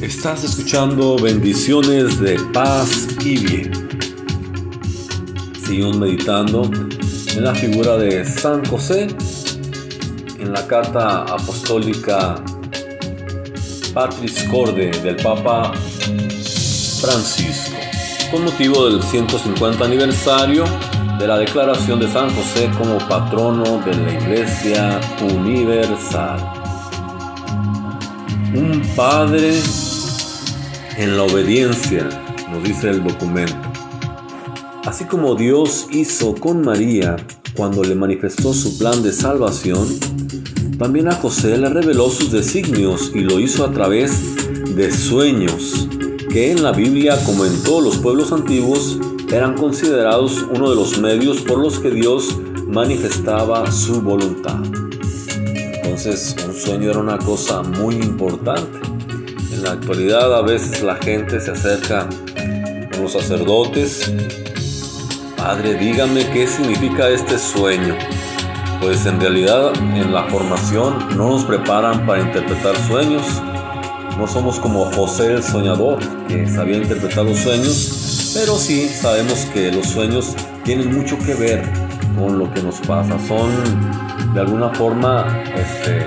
Estás escuchando bendiciones de paz y bien. Seguimos meditando en la figura de San José en la carta apostólica Patris Corde del Papa Francisco, con motivo del 150 aniversario de la declaración de San José como patrono de la Iglesia Universal. Un padre en la obediencia, nos dice el documento. Así como Dios hizo con María cuando le manifestó su plan de salvación, también a José le reveló sus designios y lo hizo a través de sueños, que en la Biblia, como en todos los pueblos antiguos, eran considerados uno de los medios por los que Dios manifestaba su voluntad. Entonces, un sueño era una cosa muy importante. En la actualidad a veces la gente se acerca con los sacerdotes. Padre, dígame qué significa este sueño. Pues en realidad en la formación no nos preparan para interpretar sueños. No somos como José el soñador, que sabía interpretar los sueños, pero sí sabemos que los sueños tienen mucho que ver con lo que nos pasa. Son de alguna forma este,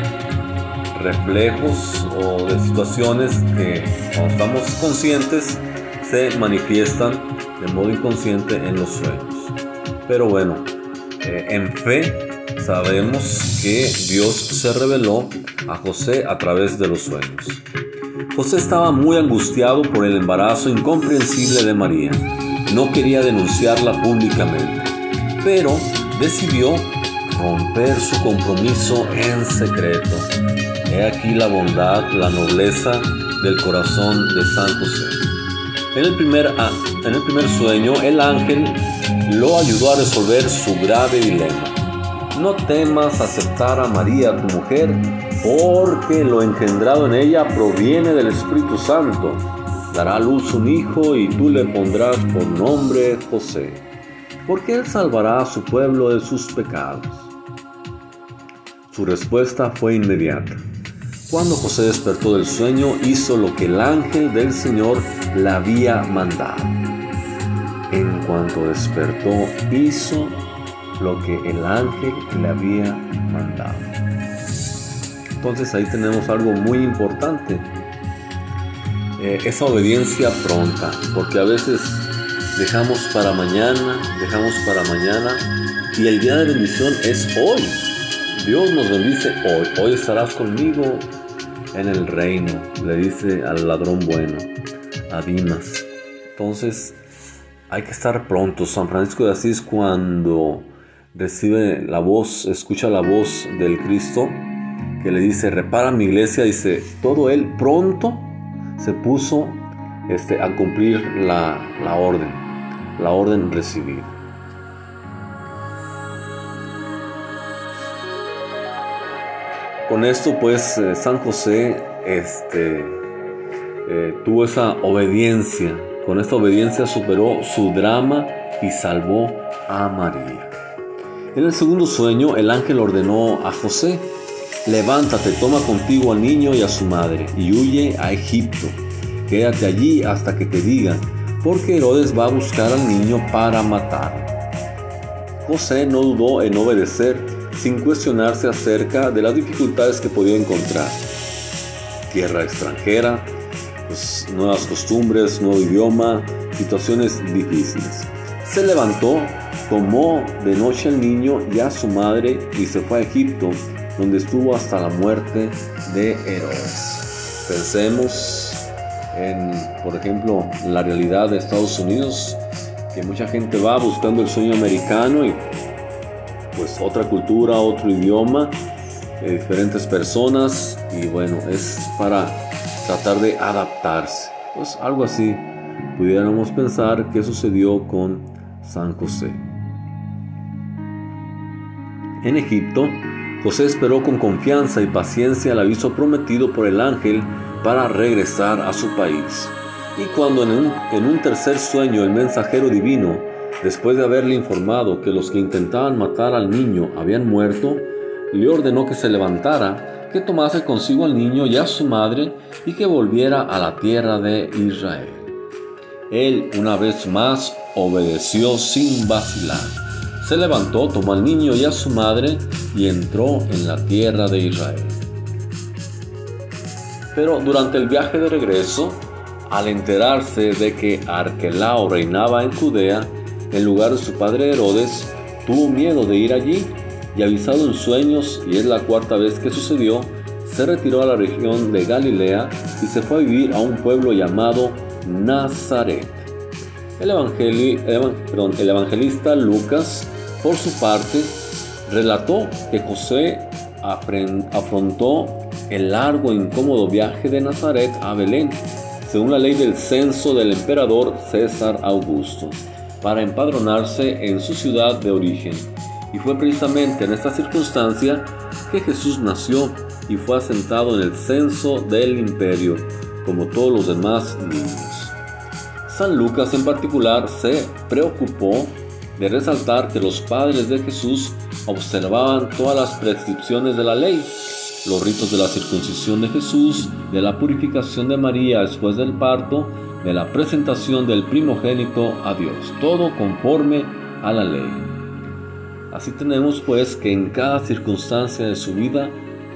reflejos o de situaciones que cuando estamos conscientes se manifiestan de modo inconsciente en los sueños. Pero bueno, eh, en fe sabemos que Dios se reveló a José a través de los sueños. José estaba muy angustiado por el embarazo incomprensible de María. No quería denunciarla públicamente, pero decidió romper su compromiso en secreto. He aquí la bondad, la nobleza del corazón de San José. En el primer, en el primer sueño, el ángel lo ayudó a resolver su grave dilema. No temas aceptar a María, tu mujer, porque lo engendrado en ella proviene del Espíritu Santo. Dará a luz un hijo y tú le pondrás por nombre José, porque él salvará a su pueblo de sus pecados. Su respuesta fue inmediata. Cuando José despertó del sueño, hizo lo que el ángel del Señor le había mandado. En cuanto despertó, hizo lo que el ángel le había mandado. Entonces ahí tenemos algo muy importante. Eh, esa obediencia pronta, porque a veces dejamos para mañana, dejamos para mañana, y el día de bendición es hoy. Dios nos bendice hoy. Hoy estarás conmigo en el reino, le dice al ladrón bueno, a Dimas. Entonces, hay que estar pronto. San Francisco de Asís cuando recibe la voz, escucha la voz del Cristo que le dice, repara mi iglesia, dice, todo él pronto se puso este, a cumplir la, la orden, la orden recibida. Con esto pues eh, San José este, eh, tuvo esa obediencia, con esta obediencia superó su drama y salvó a María. En el segundo sueño el ángel ordenó a José, levántate, toma contigo al niño y a su madre y huye a Egipto. Quédate allí hasta que te diga, porque Herodes va a buscar al niño para matarlo. José no dudó en obedecer sin cuestionarse acerca de las dificultades que podía encontrar. Tierra extranjera, pues, nuevas costumbres, nuevo idioma, situaciones difíciles. Se levantó, tomó de noche al niño y a su madre y se fue a Egipto, donde estuvo hasta la muerte de Herodes. Pensemos en, por ejemplo, la realidad de Estados Unidos, que mucha gente va buscando el sueño americano y pues otra cultura, otro idioma, eh, diferentes personas y bueno, es para tratar de adaptarse. Pues algo así pudiéramos pensar que sucedió con San José. En Egipto, José esperó con confianza y paciencia el aviso prometido por el ángel para regresar a su país. Y cuando en un, en un tercer sueño el mensajero divino Después de haberle informado que los que intentaban matar al niño habían muerto, le ordenó que se levantara que tomase consigo al niño y a su madre y que volviera a la tierra de Israel. Él una vez más obedeció sin vacilar. Se levantó, tomó al niño y a su madre y entró en la tierra de Israel. Pero durante el viaje de regreso, al enterarse de que Arquelao reinaba en Judea, en lugar de su padre Herodes, tuvo miedo de ir allí y avisado en sueños, y es la cuarta vez que sucedió, se retiró a la región de Galilea y se fue a vivir a un pueblo llamado Nazaret. El, el evangelista Lucas, por su parte, relató que José afrontó el largo e incómodo viaje de Nazaret a Belén, según la ley del censo del emperador César Augusto, para empadronarse en su ciudad de origen. Y fue precisamente en esta circunstancia que Jesús nació y fue asentado en el censo del imperio, como todos los demás niños. San Lucas en particular se preocupó de resaltar que los padres de Jesús observaban todas las prescripciones de la ley, los ritos de la circuncisión de Jesús, de la purificación de María después del parto, de la presentación del primogénito a Dios, todo conforme a la ley. Así tenemos pues que en cada circunstancia de su vida,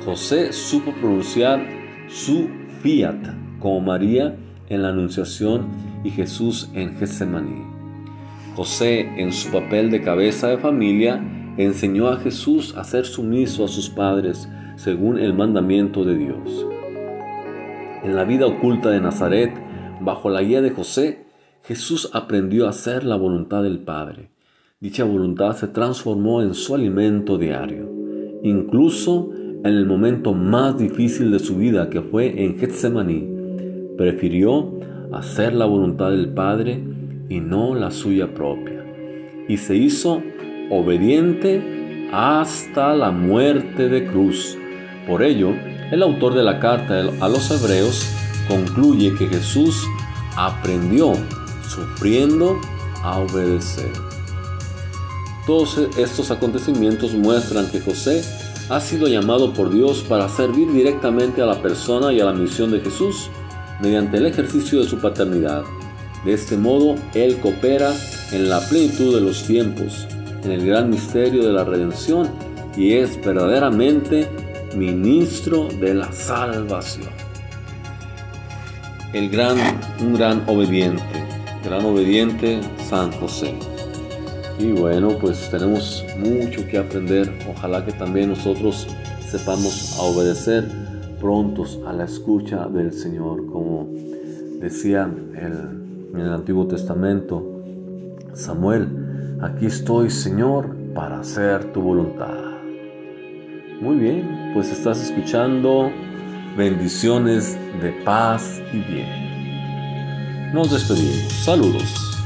José supo pronunciar su fiat, como María en la Anunciación y Jesús en Getsemaní. José, en su papel de cabeza de familia, enseñó a Jesús a ser sumiso a sus padres según el mandamiento de Dios. En la vida oculta de Nazaret, bajo la guía de José, Jesús aprendió a hacer la voluntad del Padre Dicha voluntad se transformó en su alimento diario, incluso en el momento más difícil de su vida que fue en Getsemaní. Prefirió hacer la voluntad del Padre y no la suya propia. Y se hizo obediente hasta la muerte de cruz. Por ello, el autor de la carta a los hebreos concluye que Jesús aprendió sufriendo a obedecer. Todos estos acontecimientos muestran que José ha sido llamado por Dios para servir directamente a la persona y a la misión de Jesús mediante el ejercicio de su paternidad. De este modo, Él coopera en la plenitud de los tiempos, en el gran misterio de la redención y es verdaderamente ministro de la salvación. El gran, un gran obediente, gran obediente San José. Y bueno, pues tenemos mucho que aprender. Ojalá que también nosotros sepamos obedecer prontos a la escucha del Señor, como decía en el Antiguo Testamento Samuel, aquí estoy Señor para hacer tu voluntad. Muy bien, pues estás escuchando bendiciones de paz y bien. Nos despedimos. Saludos.